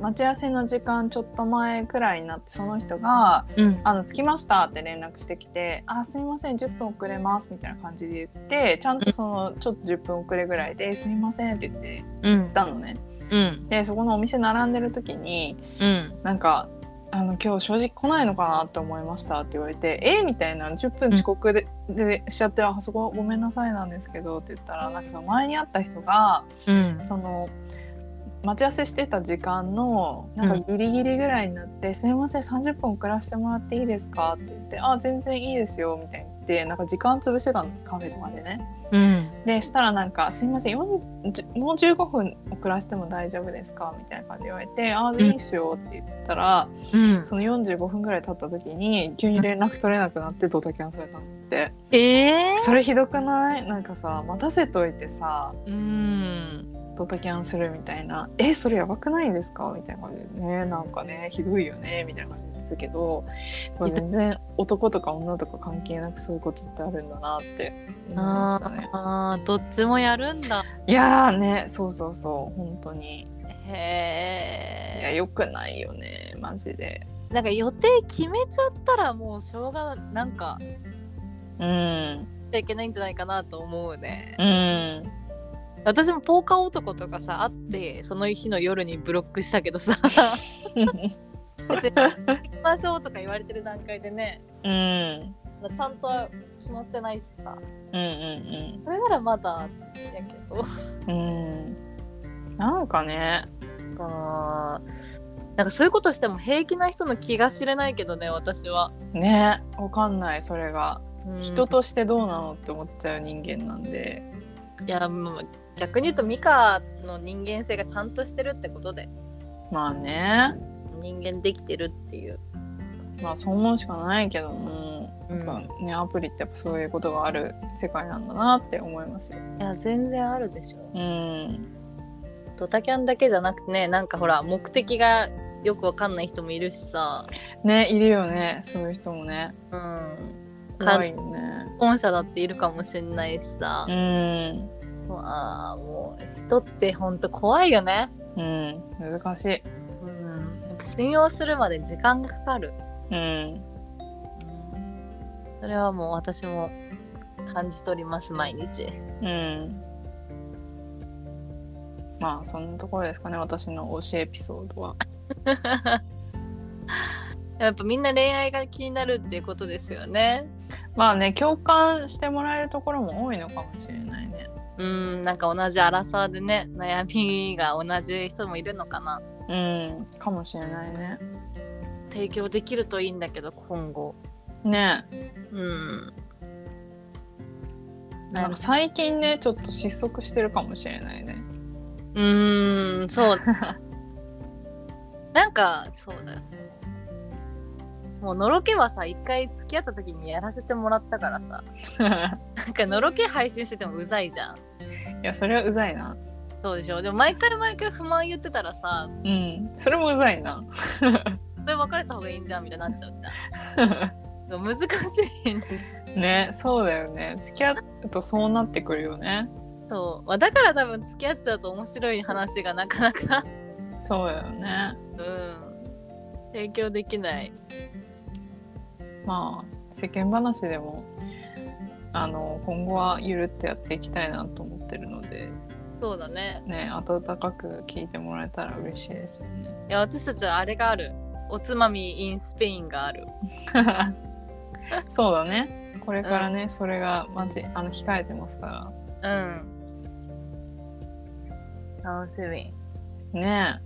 待ち合わせの時間ちょっと前くらいになってその人がうん「あの着きました」って連絡してきて「あすいません10分遅れます」みたいな感じで言ってちゃんとそのちょっと10分遅れぐらいで「すいません」って言ってうん。言ったのね。うん。でそこのお店並んでる時にうん。なんかあの今日正直来ないのかなって思いましたって言われて「えみたいな10分遅刻で,、でしちゃってあそこごめんなさいなんですけどって言ったらなんかその前に会った人がうん。その待ち合わせしてた時間のなんかギリギリぐらいになって「すいません30分遅らせてもらっていいですか?」って言って「あ全然いいですよ」みたいに言ってなんか時間潰してたのカフェとかでね。うん。でしたらなんか「すいません40じもう15分遅らせても大丈夫ですか?」みたいな感じで言われて「ああいいっすよ」って言ったら、うん。その45分ぐらい経った時に急に連絡取れなくなってドタキャンされたのって。ええそれひどくない？なんかさ待たせといてさ。うんドタキャンするみたいな「えそれやばくないですか?」みたいな感じでね。なんかねひどいよね。みたいな感じで言ってたけど全然男とか女とか関係なくそういうことってあるんだなって思いましたね。あーどっちもやるんだ。いやーね。そうそうそう。本当に。いやへえよくないよね。マジで。なんか予定決めちゃったらもうしょうがなんかうん。しちゃいけないんじゃないかなと思うね。うん私もポーカー男とかさ会ってその日の夜にブロックしたけどさ。別に行きましょうとか言われてる段階でねうん。ちゃんと決まってないしさ。うんうんそれならまだやけど。うんうん。なんかねあー。なんかそういうことしても平気な人の気が知れないけどね私は、ねわかんないそれが。うん。人としてどうなのって思っちゃう人間なんで。いやもう逆に言うとミカの人間性がちゃんとしてるってことで。まあね。人間できてるっていう、まあそう思うしかないけども、うん。やっぱねアプリってやっぱそういうことがある世界なんだなって思いますよ。いや全然あるでしょ。うん。ドタキャンだけじゃなくてねなんかほら目的がよくわかんない人もいるしさ。ねいるよね。そういう人もね。うん。怖いよね。本社だっているかもしれないしさ。う、んまあもう人ってほんと怖いよねうん難しい。うんやっぱ信用するまで時間がかかる、うんうん、それはもう私も感じ取ります毎日うんまあそんなところですかね私の推しエピソードは。(laughs) やっぱみんな恋愛が気になるっていうことですよねまあね共感してもらえるところも多いのかもしれないね。うんなんか同じアラサーでね悩みが同じ人もいるのかな。うんかもしれないね。提供できるといいんだけど今後。ね。うん。なんか最近ねちょっと失速してるかもしれないね。うーんそう。(laughs) なんかそうだ。よもうのろけはさ一回付き合った時にやらせてもらったからさ。(laughs) なんかのろけ配信しててもうざいじゃんいやそれはうざいな。そうでしょでも毎回毎回不満言ってたらさうんそれもうざいな。(laughs) それ別れた方がいいんじゃんみたいになっちゃうじゃんでも (laughs) 難しいんだねそうだよね付き合うとそうなってくるよね。そう、まあ、だから多分付き合っちゃうと面白い話がなかなかそうだよね。うん提供できないまあ世間話でもあの今後はゆるってやっていきたいなと思ってるので。そうだね。ね温かく聞いてもらえたら嬉しいですよね。いや私たちはあれがある。おつまみ in スペインがある。(laughs) そうだね。これからね、それがまじあの控えてますかうん。楽しみ。らね。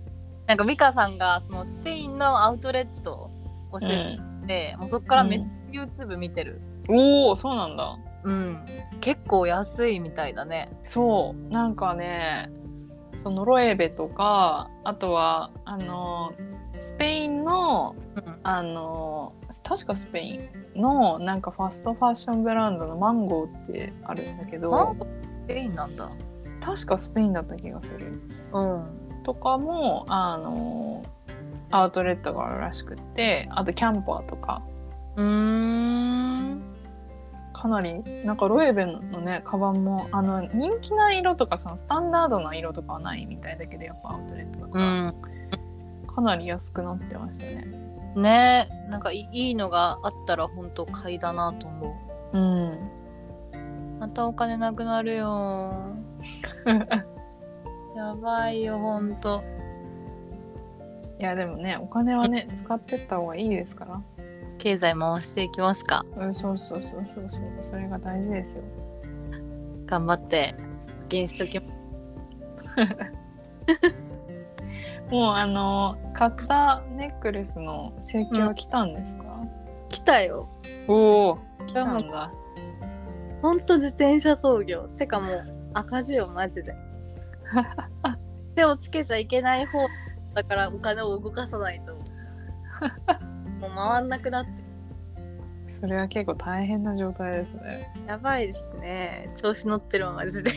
なんか美香さんがそのスペインのアウトレットを教えてて、もうそっからめっちゃ YouTube 見てる。おおそうなんだうん、結構安いみたいだね。そう。なんかねそのロエベとかあとはあのスペインのうん。あの確かスペインのなんかファストファッションブランドのマンゴーってあるんだけマンどスペインなんだ。確かスペインだった気がする。うん。とかもあのアウトレットがあるらしくってあとキャンパーとか。うーんかなりなんかロエベのねカバンもあの人気な色とかそのスタンダードな色とかはないみたいだけどやっぱアウトレットだかうら、ん。かなり安くなってましたね。ね。なんかいいいのがあったら本当買いだなと思う。ん。うまたお金なくなるよ。(laughs) やばいよほんといやでもねお金はね使ってった方がいいですから経済回していきますか。うんそうそうそうそうそう。それが大事ですよ。頑張って原しときもうあの買ったネックレスの請求は来たんですか、来たよ。おお来たんだ。ほんと自転車操業。てかもう赤字よマジで。(laughs) 手をつけちゃいけない方だからお金を動かさないともう回んなくなって。それは結構大変な状態ですね。やばいですね。調子乗ってるわマジで。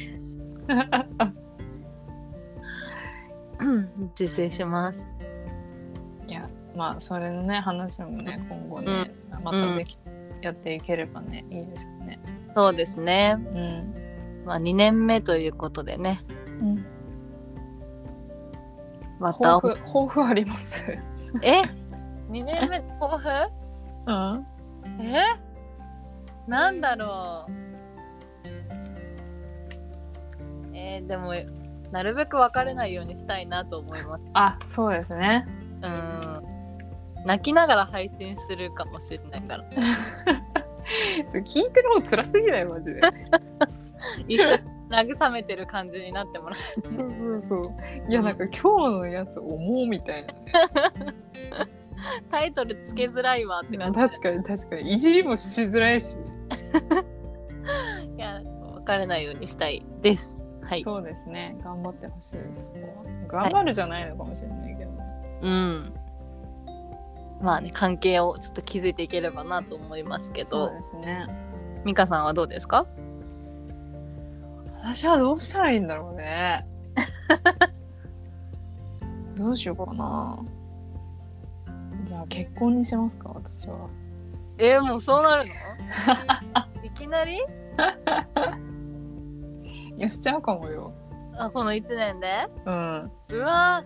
(laughs) 自制します。いやまあそれのね話もね今後ね、またでき、やっていければねいいですよね。そうですね。うん、まあ2年目ということでね。うん、また。抱負抱負あります？え？2年目抱負？うん。え？なんだろう？えーでもなるべく別れないようにしたいなと思います。あそうですね。うん。泣きながら配信するかもしれないから。(laughs) 聞いてる方辛すぎないマジで。(laughs) 一緒に慰めてる感じになってもらう。そうそうそう。いやなんか今日のやつ思うみたいなね (laughs) (laughs) タイトルつけづらいわって感じ。確かに確かに。いじりもしづらいし、いや別れないようにしたいです。はい。そうですね。頑張ってほしいです。頑張るじゃないのかもしれないけど、うん。まあね関係をちょっと築いていければなと思いますけそうどですね。美香さんはどうですか？私はどうしたらいいんだろうね。(laughs) どうしようかなじゃあ結婚にしますか私は。えー、もうそうなるの？(laughs) いきなり？いやしちゃうかもよ。あこの1年で？うん。うわ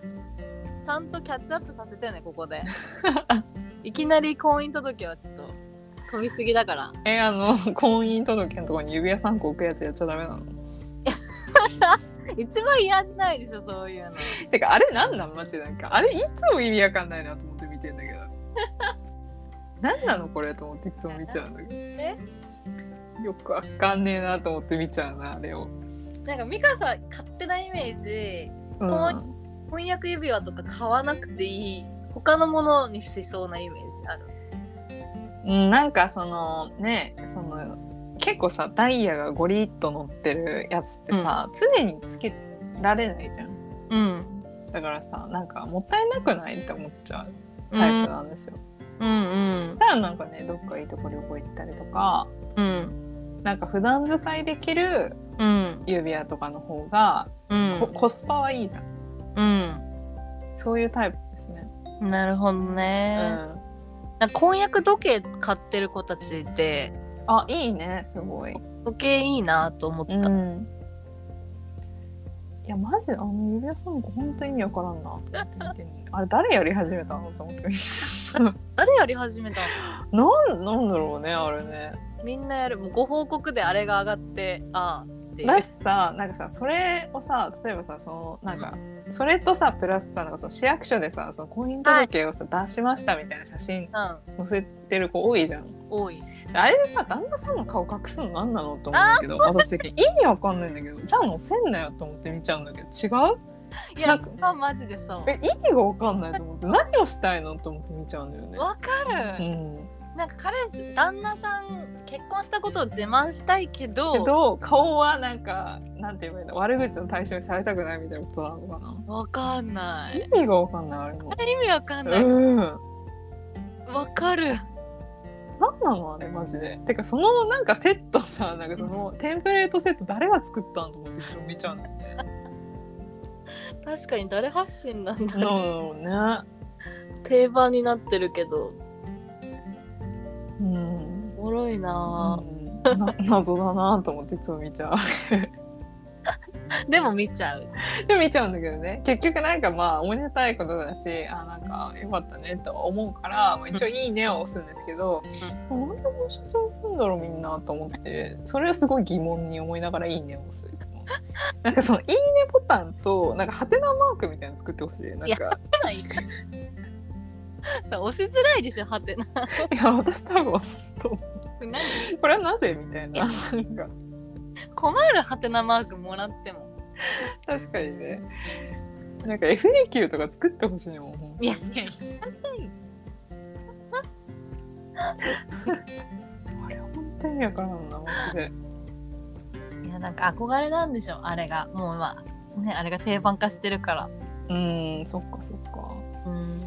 ちゃんとキャッチアップさせてねここで。(laughs) いきなり婚姻届はちょっと飛びすぎだから。えあの婚姻届のとこに指輪3個置くやつやっちゃダメなの (laughs) (laughs) 一番やんないでしょそういうの。てかあれなんなん？マジなんか。あれいつも意味わかんないなと思って見てんだけど。(laughs) 何なのこれと思っていつも見ちゃうんだけえ？どよくわかんねえなと思って見ちゃうなあれを、なんか美香さん勝手なイメージうん。婚婚約指輪とか買わなくていい他のものにしそうなイメージある。うん、なんかそのねその結構さダイヤがゴリッと乗ってるやつってさ、常につけられないじゃん。うん。だからさなんかもったいなくないって思っちゃうタイプなんですよ、うんうん。そしたらなんかねどっかいいとこ旅行行ったりとかうん。なんか普段使いできるうん。指輪とかの方が、うん。こコスパはいいじゃん。うん。そういうタイプですね、なるほどうね、ん、なんか婚約時計買ってる子たちってあいいねすごい。時計いいなと思った、うん。いやマジであの指輪さんも本当意味わからんなと思って見てんあれ誰やり始めたのと思って見て (laughs) 誰やり始めたの？なんなんだろうねあれね。みんなやる。もうご報告であれが上がってああだしさなんかさそれをさ例えばさそのなんかそれとさプラスさなんかその市役所でさその婚姻届をさ、出しましたみたいな写真うん。載せてる子多いじゃん。多いあれでさ旦那さんの顔隠すの何なのと思うんだけど私的に。意味わかんないんだけどじゃあ載せんなよと思って見ちゃうんだけど違う？いやそれはマジでそう。え意味がわかんないと思って。何をしたいのと思って見ちゃうんだよね。わかる、うん、なんか彼氏旦那さん結婚したことを自慢したいけどけど顔はなんかなんて言えばいいの悪口の対象にされたくないみたいなことなのかな。わかんない。意味がわかんないあれも。意味わかんない。うん。わかる何なのあれマジで。てかそのなんかセットさなんかそのテンプレートセット誰が作ったんと思っていつも見ちゃうんだよね。(laughs) 確かに誰発信なんだろうのね。定番になってるけどうん。おもろいなうんな謎だなと思っていつも見ちゃう。(laughs) ぁ (laughs) でも見ちゃう。でも見ちゃうんだけどね。結局なんかまあおめでたいことだしあなんかよかったねとは思うから、まあ、一応「いいね」を押すんですけど、なんでこの写真すんだろうみんなと思ってそれはすごい疑問に思いながら「いいね」を押すなんかその「いいね」ボタンとなんかハテナマークみたいなの作ってほしい。なんかさ (laughs) 押しづらいでしょはてないや私多分押すと思 (laughs) 何？うこれはなぜみたいな。なんか困るはてなマークもらっても確かにねなんか FAQ とか作ってほしいもんいやいやいあれ本当にわからんなマジで。やいやなんか憧れなんでしょあれがもうまあねあれが定番化してるからうん、そっかそっか。うん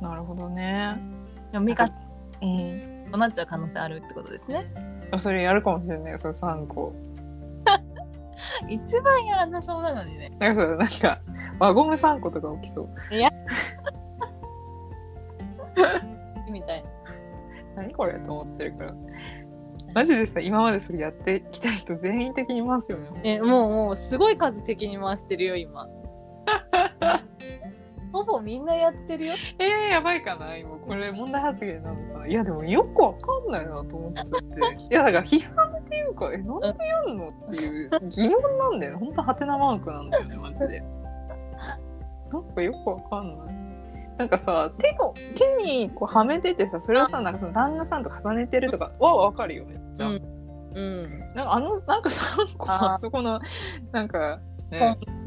なるほどね。でも美香うん。となっちゃう可能性あるってことですねあそれやるかもしれないよ、その3個。(laughs) 一番やらなそうなのにねなんかさ、なんか、輪ゴム3個とか起きそう。みたいな何これと思ってるから。マジでさ、今までそれやってきた人全員的にいますよね。えもうもうすごい数的に回してるよ今 (laughs) ほぼみんなやってるよ。えー、やばいかな今これ問題発言なのかな。いやでもよくわかんないなと思っちゃって。いやだから批判っていうかえなんでやるのっていう疑問なんだよね。ほんとハテナマークなんだよねマジで。なんかよくわかんない。なんかさ手を手にこうはめててさそれをさなんかその旦那さんと重ねてるとかはわかるよめっちゃ、うん。うん。なんかあのなんか3個ああそこのなんか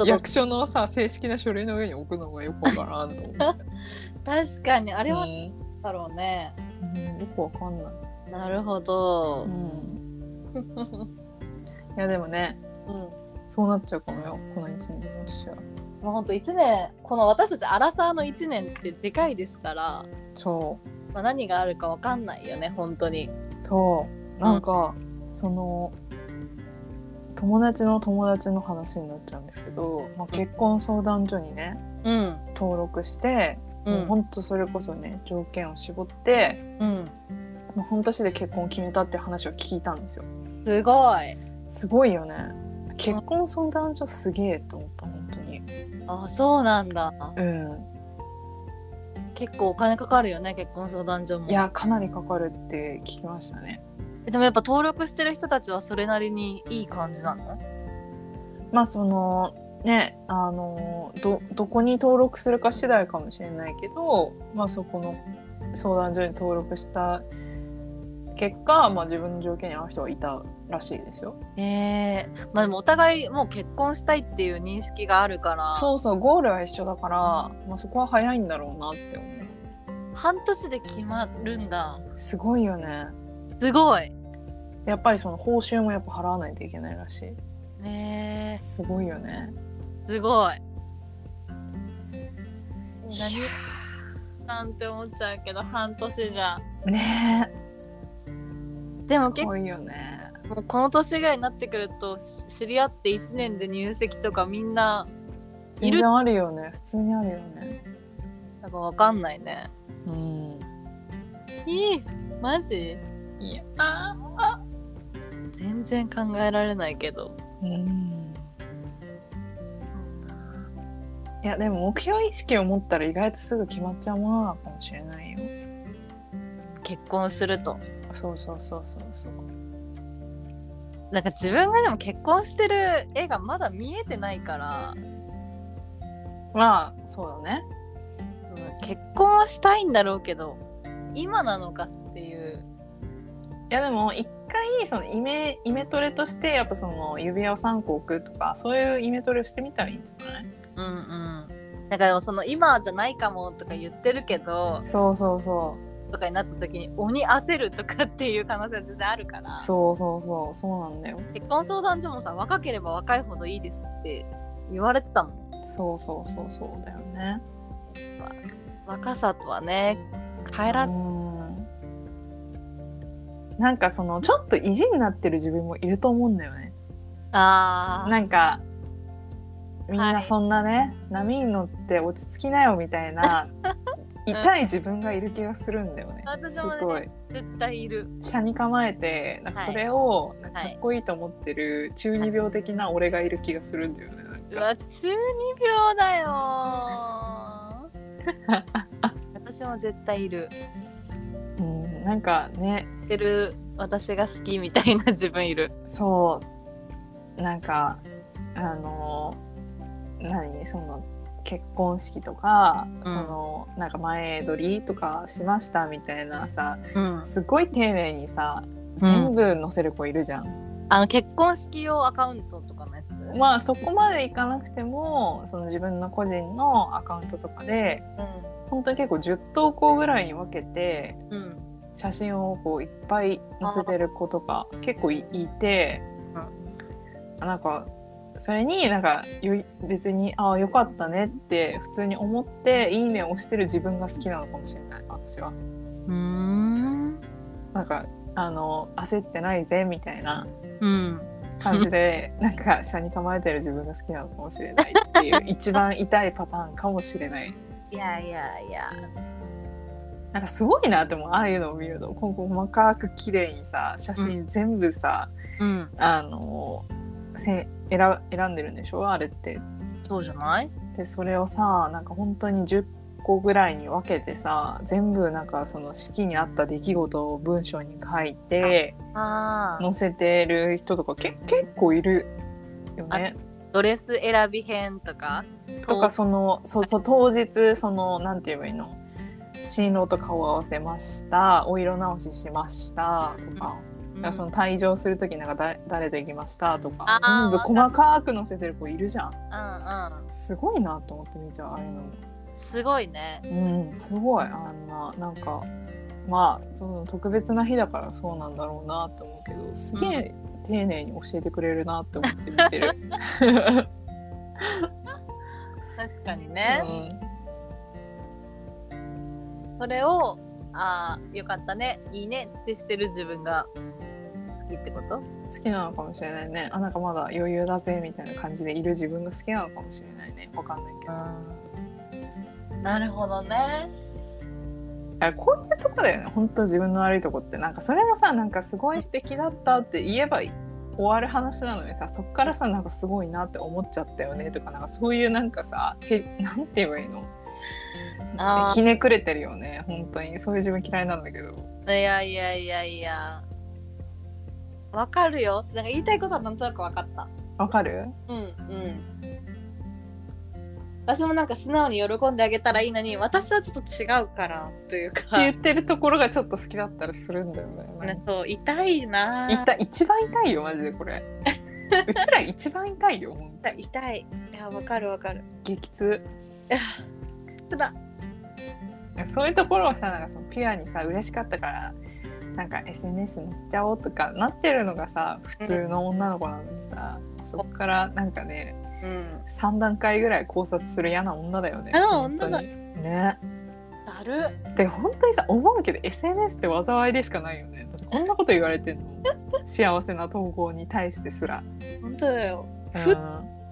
役所のさ正式な書類の上に置くのがよくわからんと思って (laughs) 確かに。ああれはうん。だろうね、うん、よくわかんない。なるほど。う、ん、いやでもね、うん。そうなっちゃうかもよ、この一年で私は。もうほんと1年この私たちアラサーの1年ってでかいですから、そまあ、何があるかわかんないよね本当に。う、そう、なんか、その。友達の友達の話になっちゃうんですけど、まあ、結婚相談所にねうん。登録して、うん。もうほんとそれこそね条件を絞ってうん。もう半年で結婚を決めたって話を聞いたんですよ。すごい。すごいよね。結婚相談所すげえと思った本当に。あそうなんだ。うん。結構お金かかるよね結婚相談所も。いやかなりかかるって聞きましたねでもやっぱ登録してる人たちはそれなりにいい感じなの？まあそのねあのどどこに登録するか次第かもしれないけど、まあ、そこの相談所に登録した結果、まあ、自分の条件に合う人がいたらしいですよ。えー、まあでもお互いもう結婚したいっていう認識があるからそうそうゴールは一緒だから、まあ、そこは早いんだろうなって思う。半年で決まるんだすごいよね。すごいやっぱりその報酬もやっぱ払わないといけないらしい。ねすごいよね。えすごい何なんて思っちゃうけど半年じゃねえでも結構いよね。もうこの年ぐらいになってくるとし知り合って1年で入籍とかみんないる？あるよね。普通にあるよね。なんかわかんないねうん。いいマジ？いや。全然考えられないけどうん。いやでも目標意識を持ったら意外とすぐ決まっちゃうものなのかもしれないよ。結婚するとそうそうそうそうそう。なんか自分がでも結婚してる絵がまだ見えてないからまあそうだね結婚はしたいんだろうけど今なのかっていういやでも一回そのイメイメトレとしてやっぱその指輪を3個置くとかそういうイメトレをしてみたらいいんじゃない？うんうん。だからその今じゃないかもとか言ってるけどそうそうそとかになった時に鬼焦るとかっていう可能性は全然あるから。うそうそうそう。そうなんだよ。結婚相談所もさ若ければ若いほどいいですって言われてたもん。そうそうそうそうだよね。若さとはね変えらなんかそのちょっと意地になってる自分もいると思うんだよね。あー。なんかみんはない。そんなね、波に乗って落ち着きなよみたいな (laughs) 痛い自分がいる気がするんだよね。す私もねごい。絶対いる。車に構えてなんかそれをなんかかっこいいと思ってる中二病的な俺がいる気がするんだよね。うわ中二病だよー。(laughs) 私も絶対いる。うん、なんかね。てる私が好きみたいな自分いる。そう。なんかあの何？その結婚式とか、うん。そのなんか前撮りとかしましたみたいなさうん、すごい丁寧にさうん、全部載せる子いるじゃん。あの結婚式用アカウントとかのやつ？まあそこまでいかなくてもその自分の個人のアカウントとかで本当に結構10投稿ぐらいに分けてうんうん写真をこういっぱい載せてる子とか結構いいて、なんかそれになんかよ別に「ああよかったね」って普通に思って「いいね」を押してる自分が好きなのかもしれない私は。うーん。なんかあの焦ってないぜみたいなうん。感じで (laughs) なんか車に構えてる自分が好きなのかもしれないっていう一番痛いパターンかもしれない。いやいやいやなんかすごいなって思う。ああいうのを見ると。今後細かく綺麗にさ写真全部さ、うん。あのせ選選んでるんでしょ？あれって。そうじゃない？でそれをさなんか本当に10個ぐらいに分けてさ全部なんかその式にあった出来事を文章に書いてああ載せてる人とかけ結構いるよね。ドレス選び編とか？とかそのそうそう当日そのなんて言えばいいの？新郎と顔を合わせました。お色直ししました。とか,、うん。その退場する時なんかだ誰と行きました？とか。全部細か。く載せてる子いるじゃん。うんうん。すごいなと思って見ちゃうああいうの。すごいね。うんすごい。あんななんかまあその特別な日だからそうなんだろうなと思うけどすげえ丁寧に教えてくれるなって思って見てる。(laughs) 確かにね、うんそれをああよかったねいいねってしてる自分が好きってこと？好きなのかもしれないね。あなんかまだ余裕だぜみたいな感じでいる自分が好きなのかもしれないね。わかんないけど、なるほどね。あこういうとこだよね。本当自分の悪いとこって。なんかそれもさなんかすごい素敵だったって言えば終わる話なのにさそっからさなんかすごいなって思っちゃったよねとかなんかそういうなんかさへなんて言えばいいの？ひねくれてるよね。本当に。そういう自分嫌いなんだけど。いやいやいやいや。わかるよ。なんか言いたいことはなんとなくわかった。わかる？うんうん。私もなんか素直に喜んであげたらいいのに私はちょっと違うからというってか言ってるところがちょっと好きだったりするんだよね。ねそう痛いな。痛い一番痛いよマジでこれ。(laughs) うちら一番痛いよ痛い。いやわかるわかる。激痛。つらそういうところをさなんかそのピュアにさ嬉しかったからなんか SNS 載せちゃおうとかなってるのがさ普通の女の子なのにさ、そこからなんかねうん3段階ぐらい考察する嫌な女だよね。あ本当にね。だるで本当にさ思うけど SNS って災いでしかないよね。こんなこと言われてんの (laughs) 幸せな投稿に対してすら。本当だようふ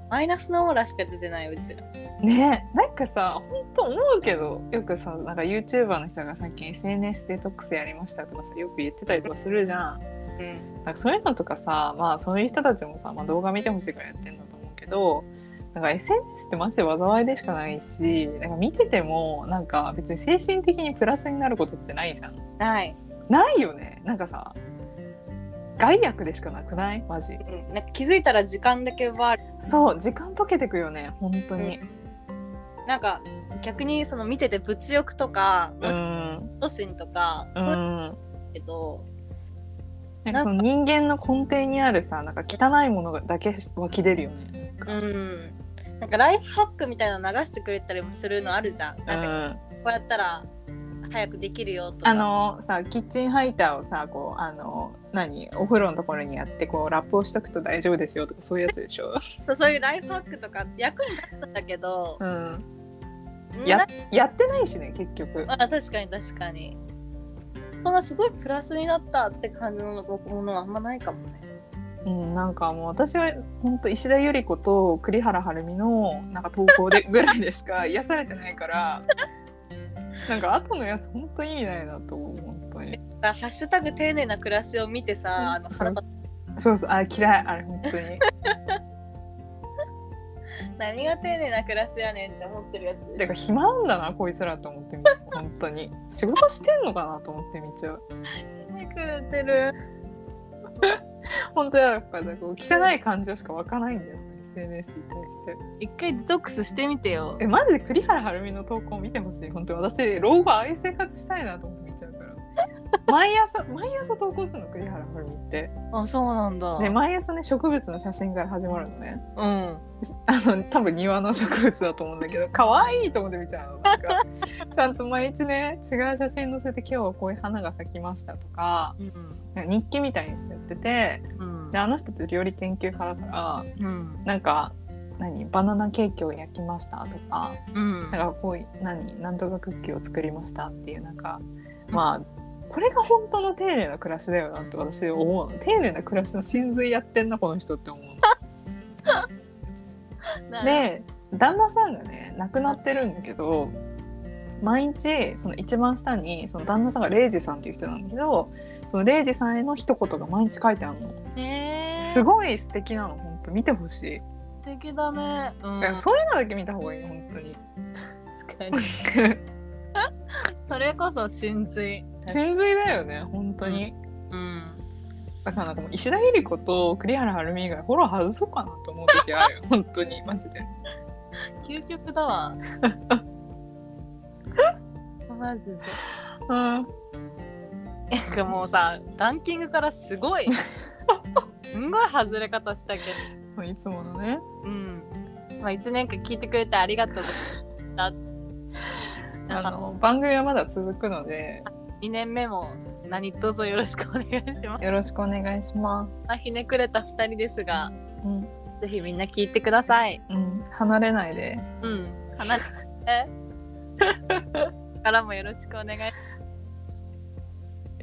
マイナスのオーラしか出てないうちらん、ね。なんかさ本当思うけどよくさなんか YouTuber の人が最近 SNS デトックスやりましたとかさよく言ってたりとかするじゃん。うん。なんかそういうのとかさまあそういう人たちもさ、まあ、動画見てほしいからやってんだと思うけどなんか SNS ってマジで災いでしかないしなんか見ててもなんか別に精神的にプラスになることってないじゃん。ない。ないよね。なんかさ害悪でしかなくない？マジ。うん。なんか気づいたら時間だけ奪われそう時間溶けてくよね。本当になんか逆にその見てて物欲とか都心とか、うそういうんけどなんかその人間の根底にあるさなんか汚いものだけ湧き出るよね。うん。なんかライフハックみたいなの流してくれたりもするのあるじゃん。うなんかんこうやったら早くできるよとか。あのさキッチンハイターをさこうあの何お風呂のところにやってこうラップをしとくと大丈夫ですよとかそういうやつでしょ、(laughs) そういうライフハックとか役に立ったんだけど、うん、うんやなやってないしね結局。あ確かに確かに。そんなすごいプラスになったって感じのものはあんまないかもね。うん、なんかもう私は本当石田ゆり子と栗原はるみのなんか投稿でぐらいでしか (laughs) 癒されてないからなんか後のやつ本当意味ないなと思う本当に。ハッシュタグ丁寧な暮らしを見てさ、あの腹立そうそう。あ嫌い。あれ本当に (laughs) 何が丁寧な暮らしやねんって思ってるやつ。てか暇なんだなこいつらと思って見ちゃう。本当に。仕事してんのかなと思って見ちゃう。見てくれてる。本当やっぱなんか汚い感情しか湧かないんだよ。SNS に対して。一回デトックスしてみてよ。えマジで栗原はるみの投稿見てほしい。本当に私老後ああいう生活したいなと思って (laughs) 毎朝毎朝投稿するの栗原はるみってあ、そうなんだ。で毎朝ね植物の写真から始まるのねうん。あの多分庭の植物だと思うんだけど可愛いと思って見ちゃうのなんか (laughs) ちゃんと毎日ね違う写真載せて今日はこういう花が咲きましたとかなんか日記みたいにやっててうんであの人って料理研究家だからうん。なんか何バナナケーキを焼きましたとかうん。なんかこういう何なんとかクッキーを作りましたっていうなんかまあこれが本当の丁寧な暮らしだよなって私思うの丁寧な暮らしの真髄やってんなこの人って思うの。(laughs) で旦那さんがね亡くなってるんだけど毎日その一番下にその旦那さんがレイジさんっていう人なんだけどそのレイジさんへの一言が毎日書いてあるの。えー、すごい素敵なの本当見てほしい、素敵だね。うん。だからそういうのだけ見た方がいいの本当に確かに。(laughs) それこそ真髄。真髄だよね本当に、うん。だからなんか石田ゆり子と栗原はるみ以外フォロー外そうかなと思う時あるよ (laughs) 本当にマジで究極だわ。(laughs) マジで。うんなんかもうさ、ランキングからすごい、(laughs) すんごい外れ方したけど。いつものねうん。まあ1年間聞いてくれてありがとうございました。あの番組はまだ続くので2年目も何卒よろしくお願いします。よろしくお願いしますまあひねくれた2人ですが、うん、ぜひみんな聞いてください。うん、離れないでうん。離れて。(laughs) からもよろしくお願い。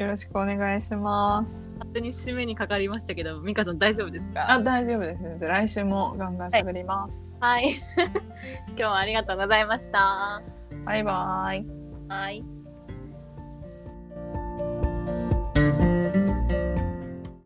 よろしくお願いします勝手に締めにかかりましたけど、ミカさん大丈夫ですか？あ大丈夫ですね来週もガンガン喋ります、はい。(laughs) 今日はありがとうございました。バイバイはい。